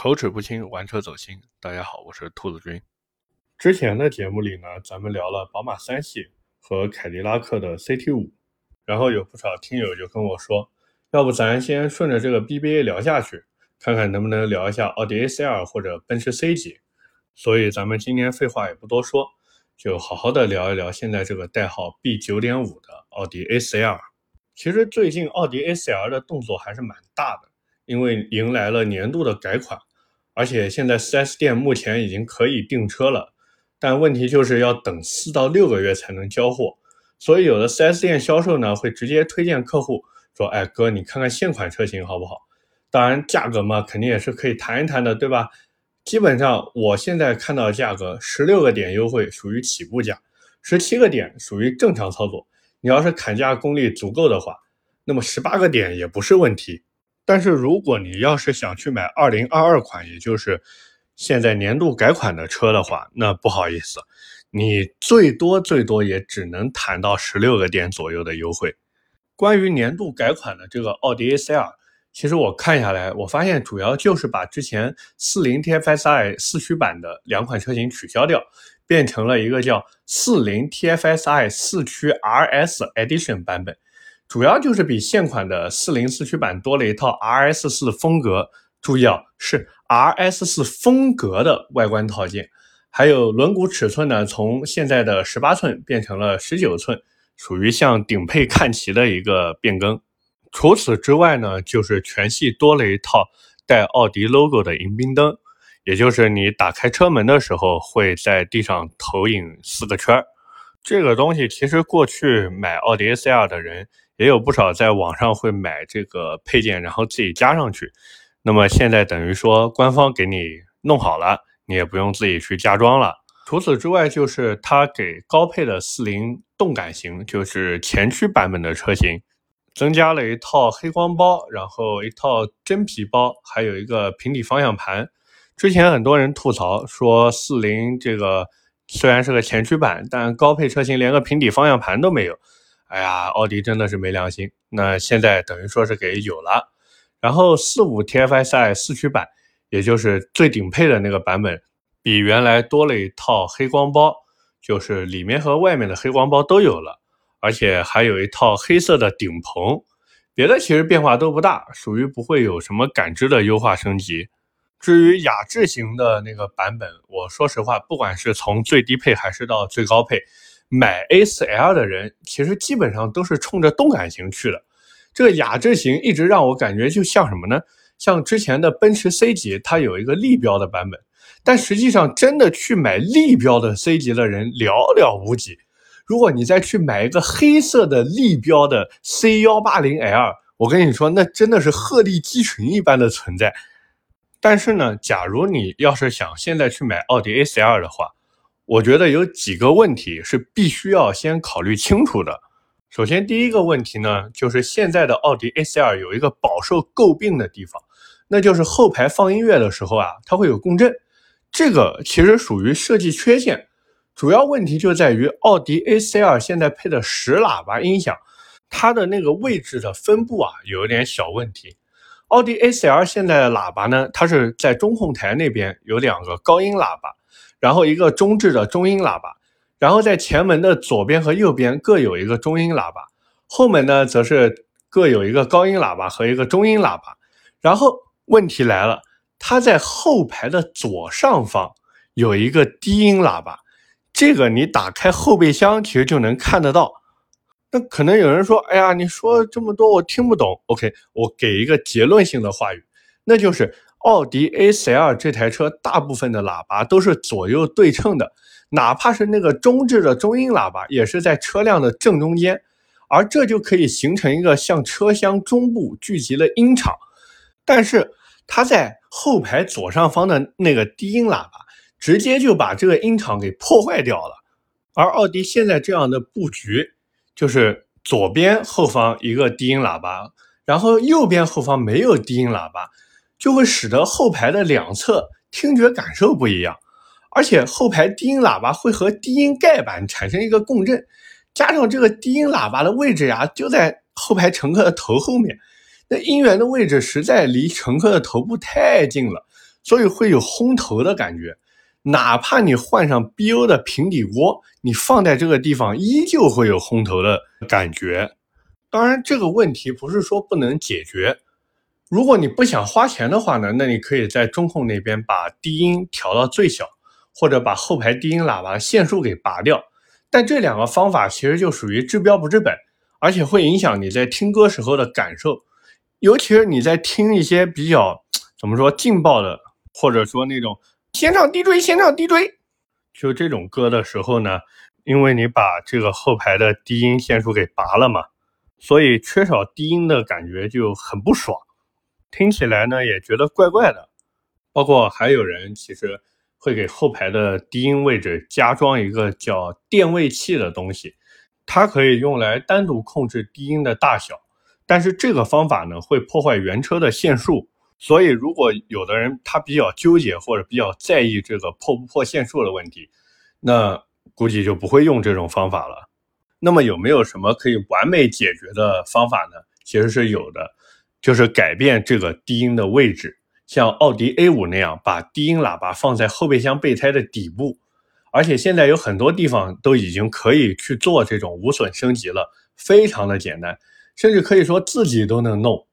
口齿不清，玩车走心。大家好，我是兔子君。之前的节目里呢，咱们聊了宝马三系和凯迪拉克的 CT 五，然后有不少听友就跟我说，要不咱先顺着这个 BBA 聊下去，看看能不能聊一下奥迪 A4L 或者奔驰 C 级。所以咱们今天废话也不多说，就好好的聊一聊现在这个代号 B 九点五的奥迪 A4L。其实最近奥迪 A4L 的动作还是蛮大的，因为迎来了年度的改款。而且现在 4S 店目前已经可以订车了，但问题就是要等四到六个月才能交货，所以有的 4S 店销售呢会直接推荐客户说：“哎哥，你看看现款车型好不好？”当然价格嘛，肯定也是可以谈一谈的，对吧？基本上我现在看到的价格，十六个点优惠属于起步价，十七个点属于正常操作。你要是砍价功力足够的话，那么十八个点也不是问题。但是如果你要是想去买二零二二款，也就是现在年度改款的车的话，那不好意思，你最多最多也只能谈到十六个点左右的优惠。关于年度改款的这个奥迪 A4L，其实我看下来，我发现主要就是把之前四零 TFSI 四驱版的两款车型取消掉，变成了一个叫四零 TFSI 四驱 RS Edition 版本。主要就是比现款的四零四驱版多了一套 RS 四风格，注意啊，是 RS 四风格的外观套件，还有轮毂尺寸呢，从现在的十八寸变成了十九寸，属于向顶配看齐的一个变更。除此之外呢，就是全系多了一套带奥迪 logo 的迎宾灯，也就是你打开车门的时候会在地上投影四个圈儿。这个东西其实过去买奥迪 A4L 的人。也有不少在网上会买这个配件，然后自己加上去。那么现在等于说官方给你弄好了，你也不用自己去加装了。除此之外，就是它给高配的四零动感型，就是前驱版本的车型，增加了一套黑光包，然后一套真皮包，还有一个平底方向盘。之前很多人吐槽说四零这个虽然是个前驱版，但高配车型连个平底方向盘都没有。哎呀，奥迪真的是没良心。那现在等于说是给有了，然后四五 TFSI 四驱版，也就是最顶配的那个版本，比原来多了一套黑光包，就是里面和外面的黑光包都有了，而且还有一套黑色的顶棚。别的其实变化都不大，属于不会有什么感知的优化升级。至于雅致型的那个版本，我说实话，不管是从最低配还是到最高配。买 A4L 的人其实基本上都是冲着动感型去的。这个雅致型一直让我感觉就像什么呢？像之前的奔驰 C 级，它有一个立标的版本，但实际上真的去买立标的 C 级的人寥寥无几。如果你再去买一个黑色的立标的 C180L，我跟你说，那真的是鹤立鸡群一般的存在。但是呢，假如你要是想现在去买奥迪 A4L 的话，我觉得有几个问题是必须要先考虑清楚的。首先，第一个问题呢，就是现在的奥迪 A4L 有一个饱受诟病的地方，那就是后排放音乐的时候啊，它会有共振。这个其实属于设计缺陷，主要问题就在于奥迪 A4L 现在配的十喇叭音响，它的那个位置的分布啊，有一点小问题。奥迪 A4L 现在的喇叭呢，它是在中控台那边有两个高音喇叭。然后一个中置的中音喇叭，然后在前门的左边和右边各有一个中音喇叭，后门呢则是各有一个高音喇叭和一个中音喇叭。然后问题来了，它在后排的左上方有一个低音喇叭，这个你打开后备箱其实就能看得到。那可能有人说，哎呀，你说这么多我听不懂。OK，我给一个结论性的话语，那就是。奥迪 A4L 这台车大部分的喇叭都是左右对称的，哪怕是那个中置的中音喇叭，也是在车辆的正中间，而这就可以形成一个向车厢中部聚集的音场。但是它在后排左上方的那个低音喇叭，直接就把这个音场给破坏掉了。而奥迪现在这样的布局，就是左边后方一个低音喇叭，然后右边后方没有低音喇叭。就会使得后排的两侧听觉感受不一样，而且后排低音喇叭会和低音盖板产生一个共振，加上这个低音喇叭的位置呀就在后排乘客的头后面，那音源的位置实在离乘客的头部太近了，所以会有轰头的感觉。哪怕你换上 BO 的平底锅，你放在这个地方依旧会有轰头的感觉。当然，这个问题不是说不能解决。如果你不想花钱的话呢，那你可以在中控那边把低音调到最小，或者把后排低音喇叭线束给拔掉。但这两个方法其实就属于治标不治本，而且会影响你在听歌时候的感受。尤其是你在听一些比较怎么说劲爆的，或者说那种先唱低追先唱低追，就这种歌的时候呢，因为你把这个后排的低音线束给拔了嘛，所以缺少低音的感觉就很不爽。听起来呢也觉得怪怪的，包括还有人其实会给后排的低音位置加装一个叫电位器的东西，它可以用来单独控制低音的大小，但是这个方法呢会破坏原车的线束，所以如果有的人他比较纠结或者比较在意这个破不破线束的问题，那估计就不会用这种方法了。那么有没有什么可以完美解决的方法呢？其实是有的。就是改变这个低音的位置，像奥迪 A5 那样，把低音喇叭放在后备箱备胎的底部。而且现在有很多地方都已经可以去做这种无损升级了，非常的简单，甚至可以说自己都能弄。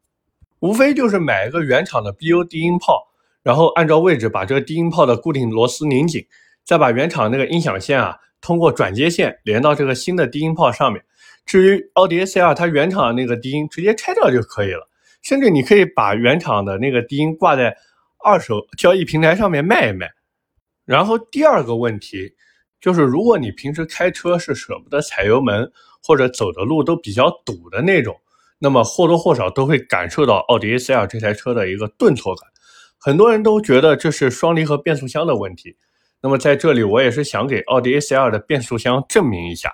无非就是买一个原厂的 BO 低音炮，然后按照位置把这个低音炮的固定螺丝拧紧，再把原厂那个音响线啊，通过转接线连到这个新的低音炮上面。至于奥迪 A4L，它原厂的那个低音直接拆掉就可以了。甚至你可以把原厂的那个低音挂在二手交易平台上面卖一卖。然后第二个问题就是，如果你平时开车是舍不得踩油门，或者走的路都比较堵的那种，那么或多或少都会感受到奥迪 A4L 这台车的一个顿挫感。很多人都觉得这是双离合变速箱的问题。那么在这里，我也是想给奥迪 A4L 的变速箱证明一下，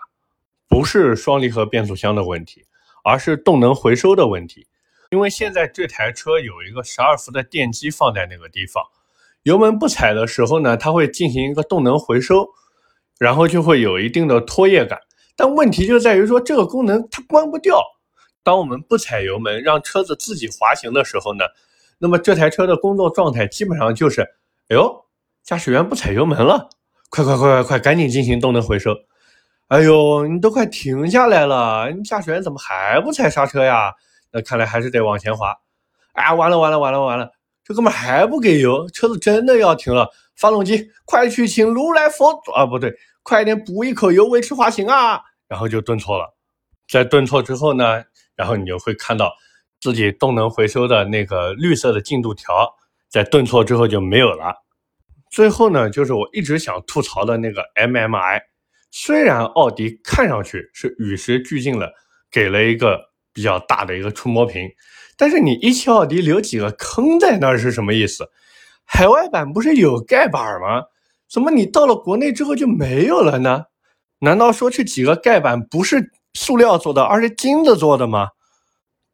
不是双离合变速箱的问题，而是动能回收的问题。因为现在这台车有一个十二伏的电机放在那个地方，油门不踩的时候呢，它会进行一个动能回收，然后就会有一定的拖曳感。但问题就在于说这个功能它关不掉。当我们不踩油门，让车子自己滑行的时候呢，那么这台车的工作状态基本上就是：哎呦，驾驶员不踩油门了，快快快快快，赶紧进行动能回收。哎呦，你都快停下来了，你驾驶员怎么还不踩刹车呀？那看来还是得往前滑，啊，完了完了完了完了，这哥们还不给油，车子真的要停了。发动机，快去请如来佛祖啊，不对，快点补一口油维持滑行啊。然后就顿挫了，在顿挫之后呢，然后你就会看到自己动能回收的那个绿色的进度条，在顿挫之后就没有了。最后呢，就是我一直想吐槽的那个 MMI，虽然奥迪看上去是与时俱进了，给了一个。比较大的一个触摸屏，但是你一汽奥迪留几个坑在那儿是什么意思？海外版不是有盖板吗？怎么你到了国内之后就没有了呢？难道说这几个盖板不是塑料做的，而是金子做的吗？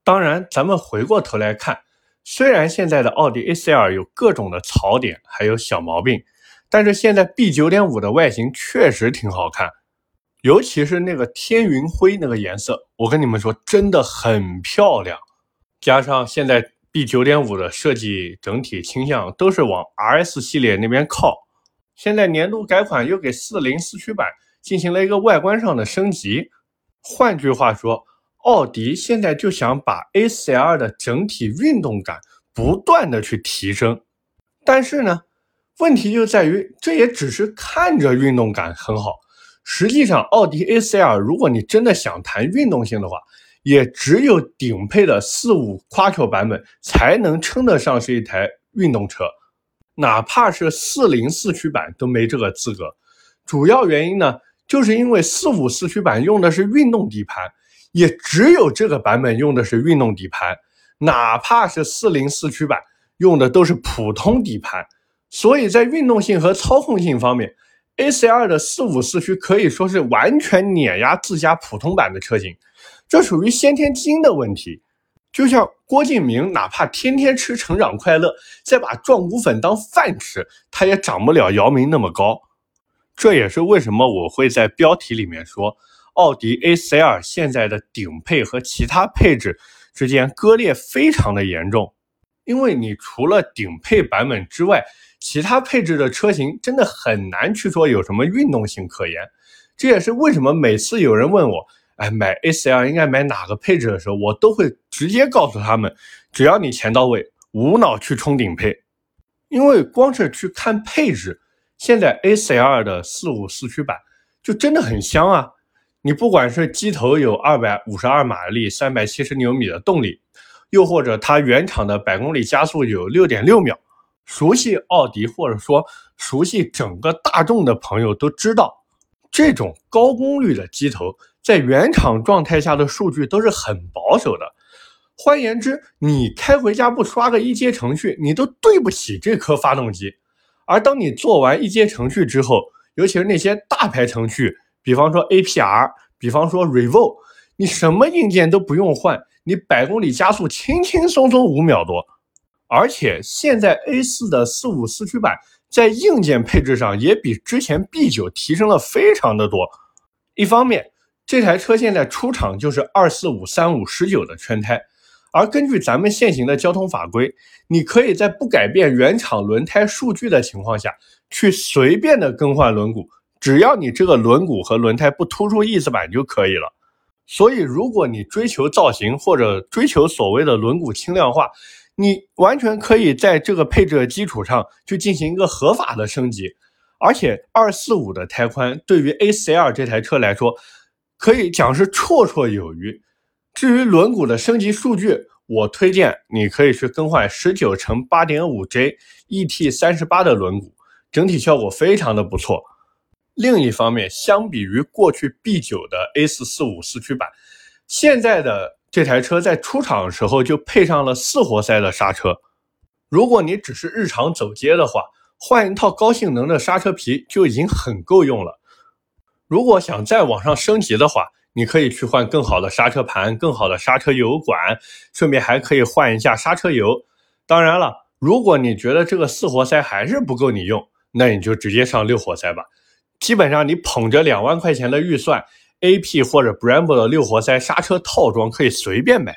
当然，咱们回过头来看，虽然现在的奥迪 A4L 有各种的槽点，还有小毛病，但是现在 B9.5 的外形确实挺好看。尤其是那个天云灰那个颜色，我跟你们说，真的很漂亮。加上现在 B 九点五的设计整体倾向都是往 RS 系列那边靠。现在年度改款又给四零四驱版进行了一个外观上的升级。换句话说，奥迪现在就想把 A4L 的整体运动感不断的去提升。但是呢，问题就在于这也只是看着运动感很好。实际上，奥迪 A4L 如果你真的想谈运动性的话，也只有顶配的四五 Quattro 版本才能称得上是一台运动车，哪怕是四零四驱版都没这个资格。主要原因呢，就是因为四五四驱版用的是运动底盘，也只有这个版本用的是运动底盘，哪怕是四零四驱版用的都是普通底盘，所以在运动性和操控性方面。A4L 的四五四驱可以说是完全碾压自家普通版的车型，这属于先天基因的问题。就像郭敬明，哪怕天天吃成长快乐，再把壮骨粉当饭吃，他也长不了姚明那么高。这也是为什么我会在标题里面说，奥迪 A4L 现在的顶配和其他配置之间割裂非常的严重。因为你除了顶配版本之外，其他配置的车型真的很难去说有什么运动性可言。这也是为什么每次有人问我，哎，买 A4L 应该买哪个配置的时候，我都会直接告诉他们，只要你钱到位，无脑去冲顶配。因为光是去看配置，现在 A4L 的四五四驱版就真的很香啊！你不管是机头有二百五十二马力、三百七十牛米的动力，又或者它原厂的百公里加速有六点六秒，熟悉奥迪或者说熟悉整个大众的朋友都知道，这种高功率的机头在原厂状态下的数据都是很保守的。换言之，你开回家不刷个一阶程序，你都对不起这颗发动机。而当你做完一阶程序之后，尤其是那些大牌程序，比方说 APR，比方说 Revo，你什么硬件都不用换，你百公里加速轻轻松松五秒多。而且现在 A4 的四五四驱版在硬件配置上也比之前 B9 提升了非常的多。一方面，这台车现在出厂就是二四五三五十九的圈胎。而根据咱们现行的交通法规，你可以在不改变原厂轮胎数据的情况下去随便的更换轮毂，只要你这个轮毂和轮胎不突出翼子板就可以了。所以，如果你追求造型或者追求所谓的轮毂轻量化，你完全可以在这个配置的基础上去进行一个合法的升级。而且，二四五的胎宽对于 A4L 这台车来说，可以讲是绰绰有余。至于轮毂的升级数据，我推荐你可以去更换十九乘八点五 J ET 三十八的轮毂，整体效果非常的不错。另一方面，相比于过去 B 九的 A 四四五四驱版，现在的这台车在出厂的时候就配上了四活塞的刹车。如果你只是日常走街的话，换一套高性能的刹车皮就已经很够用了。如果想再往上升级的话，你可以去换更好的刹车盘、更好的刹车油管，顺便还可以换一下刹车油。当然了，如果你觉得这个四活塞还是不够你用，那你就直接上六活塞吧。基本上你捧着两万块钱的预算，AP 或者 Brembo 的六活塞刹车套装可以随便买。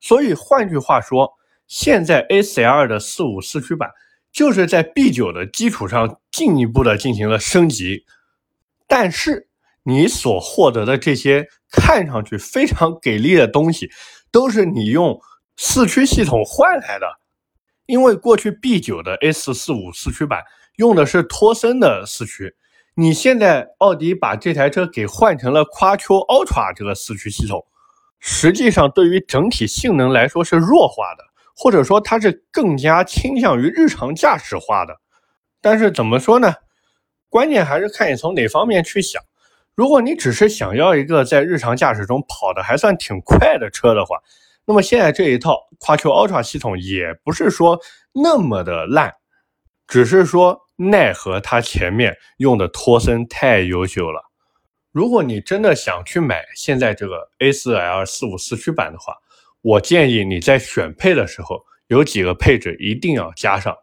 所以换句话说，现在 A4L 的四五四驱版就是在 B9 的基础上进一步的进行了升级，但是。你所获得的这些看上去非常给力的东西，都是你用四驱系统换来的。因为过去 B9 的 A445 四驱版用的是托森的四驱，你现在奥迪把这台车给换成了 Quattro Ultra 这个四驱系统，实际上对于整体性能来说是弱化的，或者说它是更加倾向于日常驾驶化的。但是怎么说呢？关键还是看你从哪方面去想。如果你只是想要一个在日常驾驶中跑的还算挺快的车的话，那么现在这一套 Quattro Ultra 系统也不是说那么的烂，只是说奈何它前面用的托森太优秀了。如果你真的想去买现在这个 A4L 四五四驱版的话，我建议你在选配的时候有几个配置一定要加上。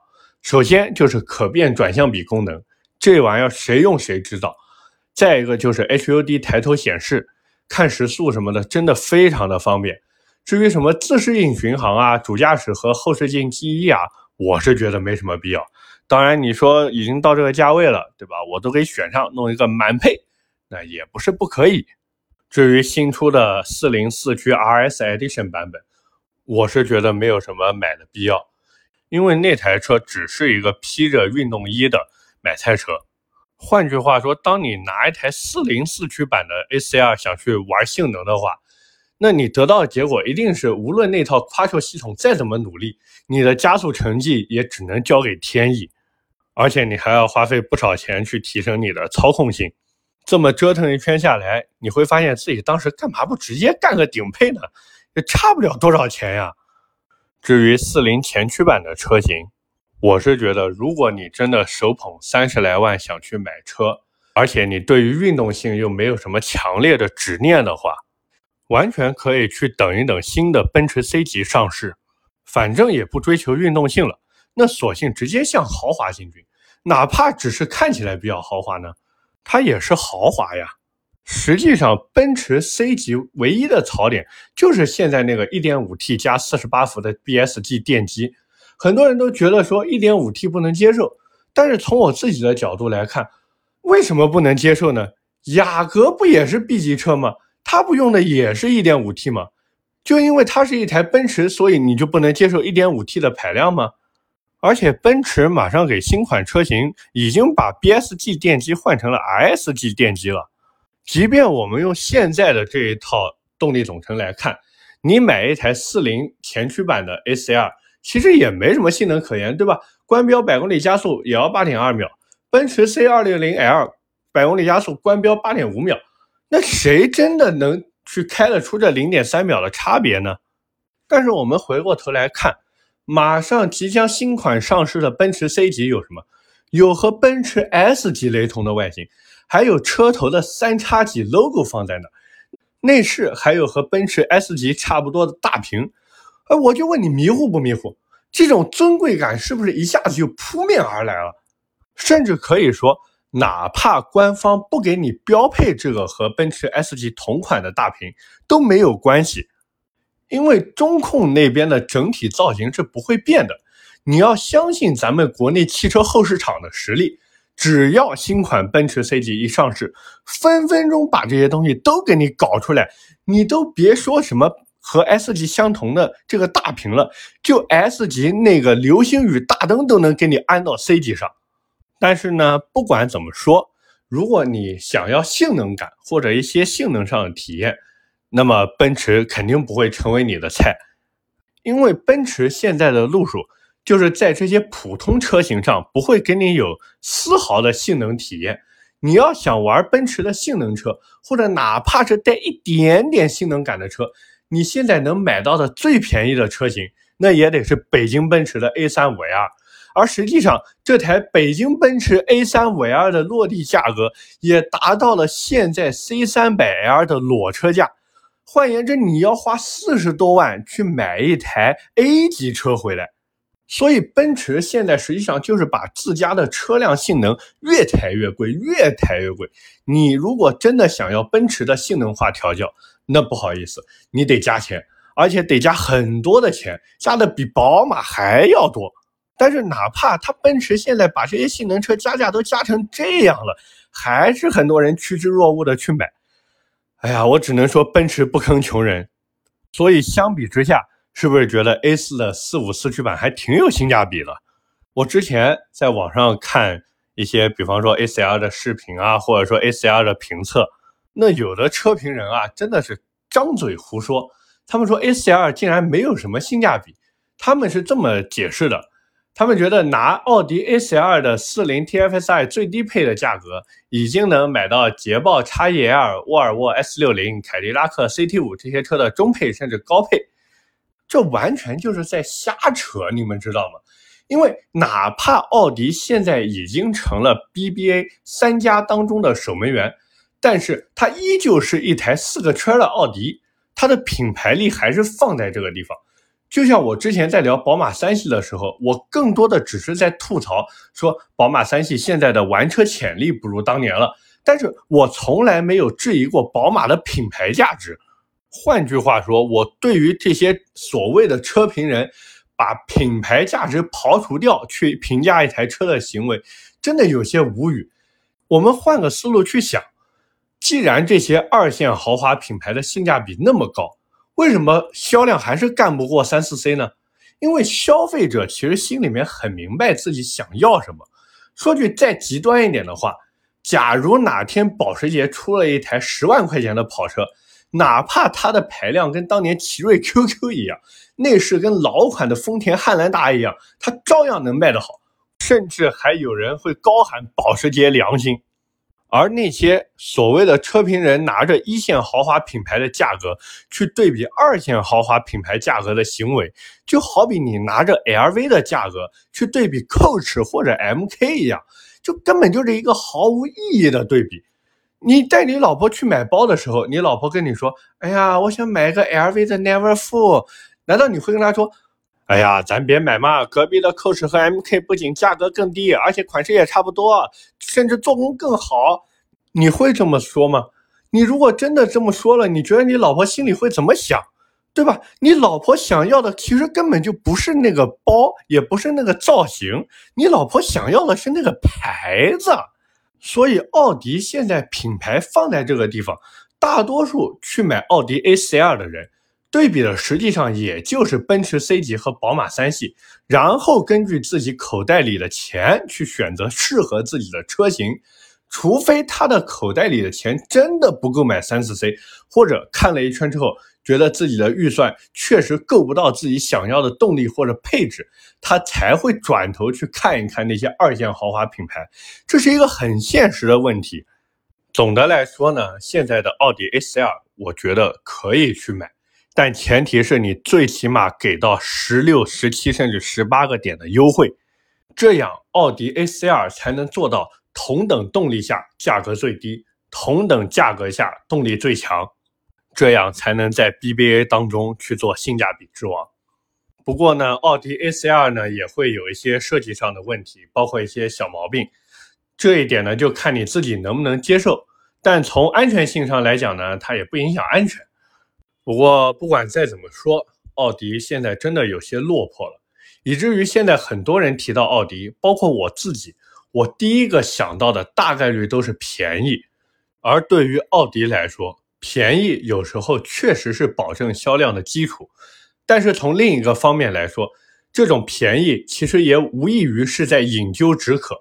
首先就是可变转向比功能，这玩意儿谁用谁知道。再一个就是 HUD 抬头显示、看时速什么的，真的非常的方便。至于什么自适应巡航啊、主驾驶和后视镜记忆啊，我是觉得没什么必要。当然，你说已经到这个价位了，对吧？我都给选上，弄一个满配，那也不是不可以。至于新出的四零四驱 RS Edition 版本，我是觉得没有什么买的必要，因为那台车只是一个披着运动衣的买菜车。换句话说，当你拿一台四零四驱版的 ACR 想去玩性能的话，那你得到的结果一定是，无论那套 Quattro 系统再怎么努力，你的加速成绩也只能交给天意，而且你还要花费不少钱去提升你的操控性。这么折腾一圈下来，你会发现自己当时干嘛不直接干个顶配呢？也差不了多少钱呀。至于四零前驱版的车型，我是觉得，如果你真的手捧三十来万想去买车，而且你对于运动性又没有什么强烈的执念的话，完全可以去等一等新的奔驰 C 级上市，反正也不追求运动性了，那索性直接向豪华进军，哪怕只是看起来比较豪华呢，它也是豪华呀。实际上，奔驰 C 级唯一的槽点就是现在那个 1.5T 加48伏的 BSG 电机。很多人都觉得说 1.5T 不能接受，但是从我自己的角度来看，为什么不能接受呢？雅阁不也是 B 级车吗？它不用的也是一点五 T 吗？就因为它是一台奔驰，所以你就不能接受一点五 T 的排量吗？而且奔驰马上给新款车型已经把 BSG 电机换成了 RSG 电机了。即便我们用现在的这一套动力总成来看，你买一台四零前驱版的 A C R，。其实也没什么性能可言，对吧？官标百公里加速也要八点二秒，奔驰 C 二六零 L 百公里加速官标八点五秒，那谁真的能去开得出这零点三秒的差别呢？但是我们回过头来看，马上即将新款上市的奔驰 C 级有什么？有和奔驰 S 级雷同的外形，还有车头的三叉戟 logo 放在那，内饰还有和奔驰 S 级差不多的大屏。哎，我就问你迷糊不迷糊？这种尊贵感是不是一下子就扑面而来了？甚至可以说，哪怕官方不给你标配这个和奔驰 S 级同款的大屏都没有关系，因为中控那边的整体造型是不会变的。你要相信咱们国内汽车后市场的实力，只要新款奔驰 C 级一上市，分分钟把这些东西都给你搞出来，你都别说什么。和 S 级相同的这个大屏了，就 S 级那个流星雨大灯都能给你安到 C 级上。但是呢，不管怎么说，如果你想要性能感或者一些性能上的体验，那么奔驰肯定不会成为你的菜，因为奔驰现在的路数就是在这些普通车型上不会给你有丝毫的性能体验。你要想玩奔驰的性能车，或者哪怕是带一点点性能感的车。你现在能买到的最便宜的车型，那也得是北京奔驰的 A35L，而实际上这台北京奔驰 A35L 的落地价格也达到了现在 C300L 的裸车价。换言之，你要花四十多万去买一台 A 级车回来。所以奔驰现在实际上就是把自家的车辆性能越抬越贵，越抬越贵。你如果真的想要奔驰的性能化调教，那不好意思，你得加钱，而且得加很多的钱，加的比宝马还要多。但是哪怕它奔驰现在把这些性能车加价都加成这样了，还是很多人趋之若鹜的去买。哎呀，我只能说奔驰不坑穷人。所以相比之下，是不是觉得 A4 的四五四驱版还挺有性价比的？我之前在网上看一些，比方说 A4L 的视频啊，或者说 A4L 的评测。那有的车评人啊，真的是张嘴胡说。他们说 A4L 竟然没有什么性价比，他们是这么解释的：他们觉得拿奥迪 A4L 的四零 TFSI 最低配的价格，已经能买到捷豹 XEL、沃尔沃 S60、凯迪拉克 CT5 这些车的中配甚至高配，这完全就是在瞎扯，你们知道吗？因为哪怕奥迪现在已经成了 BBA 三家当中的守门员。但是它依旧是一台四个圈的奥迪，它的品牌力还是放在这个地方。就像我之前在聊宝马三系的时候，我更多的只是在吐槽说宝马三系现在的玩车潜力不如当年了，但是我从来没有质疑过宝马的品牌价值。换句话说，我对于这些所谓的车评人把品牌价值刨除掉去评价一台车的行为，真的有些无语。我们换个思路去想。既然这些二线豪华品牌的性价比那么高，为什么销量还是干不过三四 C 呢？因为消费者其实心里面很明白自己想要什么。说句再极端一点的话，假如哪天保时捷出了一台十万块钱的跑车，哪怕它的排量跟当年奇瑞 QQ 一样，内饰跟老款的丰田汉兰达一样，它照样能卖得好，甚至还有人会高喊保时捷良心。而那些所谓的车评人拿着一线豪华品牌的价格去对比二线豪华品牌价格的行为，就好比你拿着 LV 的价格去对比 Coach 或者 MK 一样，就根本就是一个毫无意义的对比。你带你老婆去买包的时候，你老婆跟你说：“哎呀，我想买一个 LV 的 Neverfull。”难道你会跟她说？哎呀，咱别买嘛！隔壁的 Coach 和 MK 不仅价格更低，而且款式也差不多，甚至做工更好。你会这么说吗？你如果真的这么说了，你觉得你老婆心里会怎么想？对吧？你老婆想要的其实根本就不是那个包，也不是那个造型，你老婆想要的是那个牌子。所以奥迪现在品牌放在这个地方，大多数去买奥迪 A4L 的人，对比的实际上也就是奔驰 C 级和宝马三系，然后根据自己口袋里的钱去选择适合自己的车型。除非他的口袋里的钱真的不够买三四 C，或者看了一圈之后觉得自己的预算确实够不到自己想要的动力或者配置，他才会转头去看一看那些二线豪华品牌。这是一个很现实的问题。总的来说呢，现在的奥迪 A4L 我觉得可以去买，但前提是你最起码给到十六、十七甚至十八个点的优惠，这样奥迪 A4L 才能做到。同等动力下价格最低，同等价格下动力最强，这样才能在 BBA 当中去做性价比之王。不过呢，奥迪 A4L 呢也会有一些设计上的问题，包括一些小毛病。这一点呢就看你自己能不能接受。但从安全性上来讲呢，它也不影响安全。不过不管再怎么说，奥迪现在真的有些落魄了，以至于现在很多人提到奥迪，包括我自己。我第一个想到的大概率都是便宜，而对于奥迪来说，便宜有时候确实是保证销量的基础。但是从另一个方面来说，这种便宜其实也无异于是在饮鸩止渴。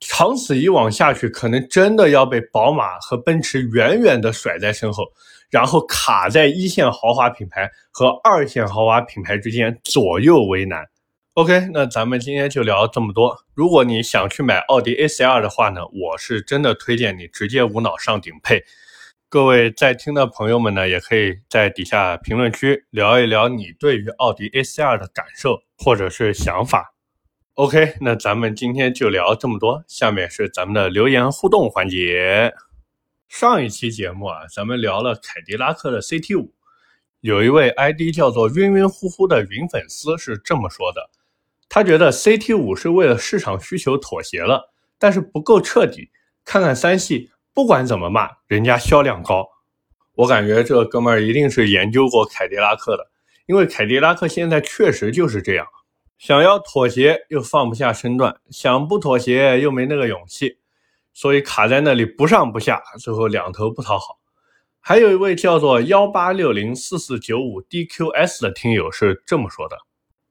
长此以往下去，可能真的要被宝马和奔驰远远的甩在身后，然后卡在一线豪华品牌和二线豪华品牌之间，左右为难。OK，那咱们今天就聊这么多。如果你想去买奥迪 A4L 的话呢，我是真的推荐你直接无脑上顶配。各位在听的朋友们呢，也可以在底下评论区聊一聊你对于奥迪 A4L 的感受或者是想法。OK，那咱们今天就聊这么多。下面是咱们的留言互动环节。上一期节目啊，咱们聊了凯迪拉克的 CT5，有一位 ID 叫做晕晕乎乎的云粉丝是这么说的。他觉得 CT 五是为了市场需求妥协了，但是不够彻底。看看三系，不管怎么骂，人家销量高。我感觉这哥们儿一定是研究过凯迪拉克的，因为凯迪拉克现在确实就是这样，想要妥协又放不下身段，想不妥协又没那个勇气，所以卡在那里不上不下，最后两头不讨好。还有一位叫做幺八六零四四九五 DQS 的听友是这么说的。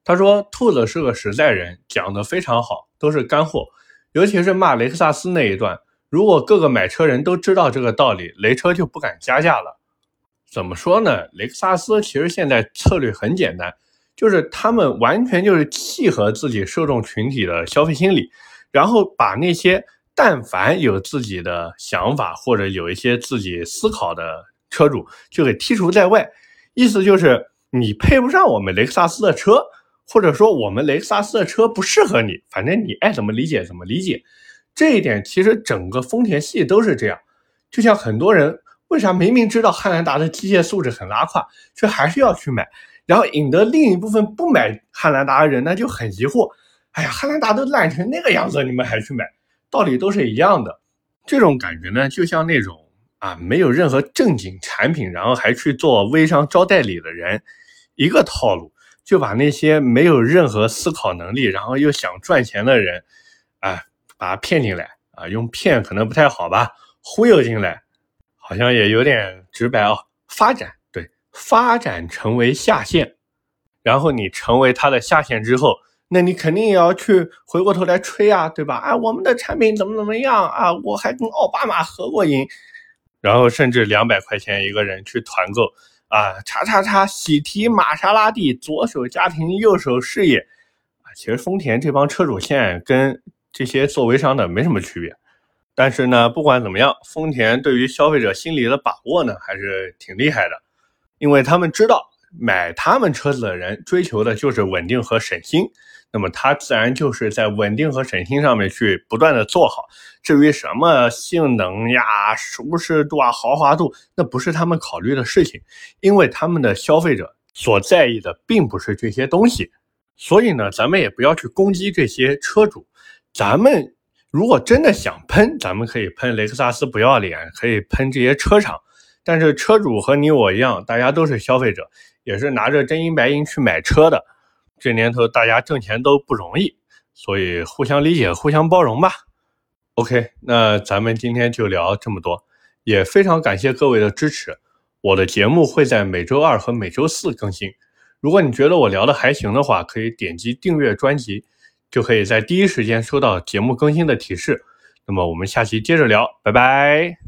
他说：“兔子是个实在人，讲得非常好，都是干货。尤其是骂雷克萨斯那一段，如果各个买车人都知道这个道理，雷车就不敢加价了。怎么说呢？雷克萨斯其实现在策略很简单，就是他们完全就是契合自己受众群体的消费心理，然后把那些但凡有自己的想法或者有一些自己思考的车主就给剔除在外。意思就是你配不上我们雷克萨斯的车。”或者说我们雷克萨斯的车不适合你，反正你爱怎么理解怎么理解。这一点其实整个丰田系都是这样。就像很多人为啥明明知道汉兰达的机械素质很拉胯，却还是要去买，然后引得另一部分不买汉兰达的人呢就很疑惑：哎呀，汉兰达都烂成那个样子，你们还去买？道理都是一样的。这种感觉呢，就像那种啊没有任何正经产品，然后还去做微商招代理的人，一个套路。就把那些没有任何思考能力，然后又想赚钱的人，啊，把他骗进来啊，用骗可能不太好吧，忽悠进来，好像也有点直白哦。发展，发展成为下线，然后你成为他的下线之后，那你肯定也要去回过头来吹啊，对吧？啊，我们的产品怎么怎么样啊？我还跟奥巴马合过影，然后甚至两百块钱一个人去团购。啊，叉叉叉，喜提玛莎拉蒂，左手家庭，右手事业，啊，其实丰田这帮车主现在跟这些做微商的没什么区别。但是呢，不管怎么样，丰田对于消费者心理的把握呢，还是挺厉害的，因为他们知道买他们车子的人追求的就是稳定和省心。那么他自然就是在稳定和省心上面去不断的做好。至于什么性能呀、舒适度啊、豪华度，那不是他们考虑的事情，因为他们的消费者所在意的并不是这些东西。所以呢，咱们也不要去攻击这些车主。咱们如果真的想喷，咱们可以喷雷克萨斯不要脸，可以喷这些车厂。但是车主和你我一样，大家都是消费者，也是拿着真金白银去买车的。这年头大家挣钱都不容易，所以互相理解、互相包容吧。OK，那咱们今天就聊这么多，也非常感谢各位的支持。我的节目会在每周二和每周四更新。如果你觉得我聊的还行的话，可以点击订阅专辑，就可以在第一时间收到节目更新的提示。那么我们下期接着聊，拜拜。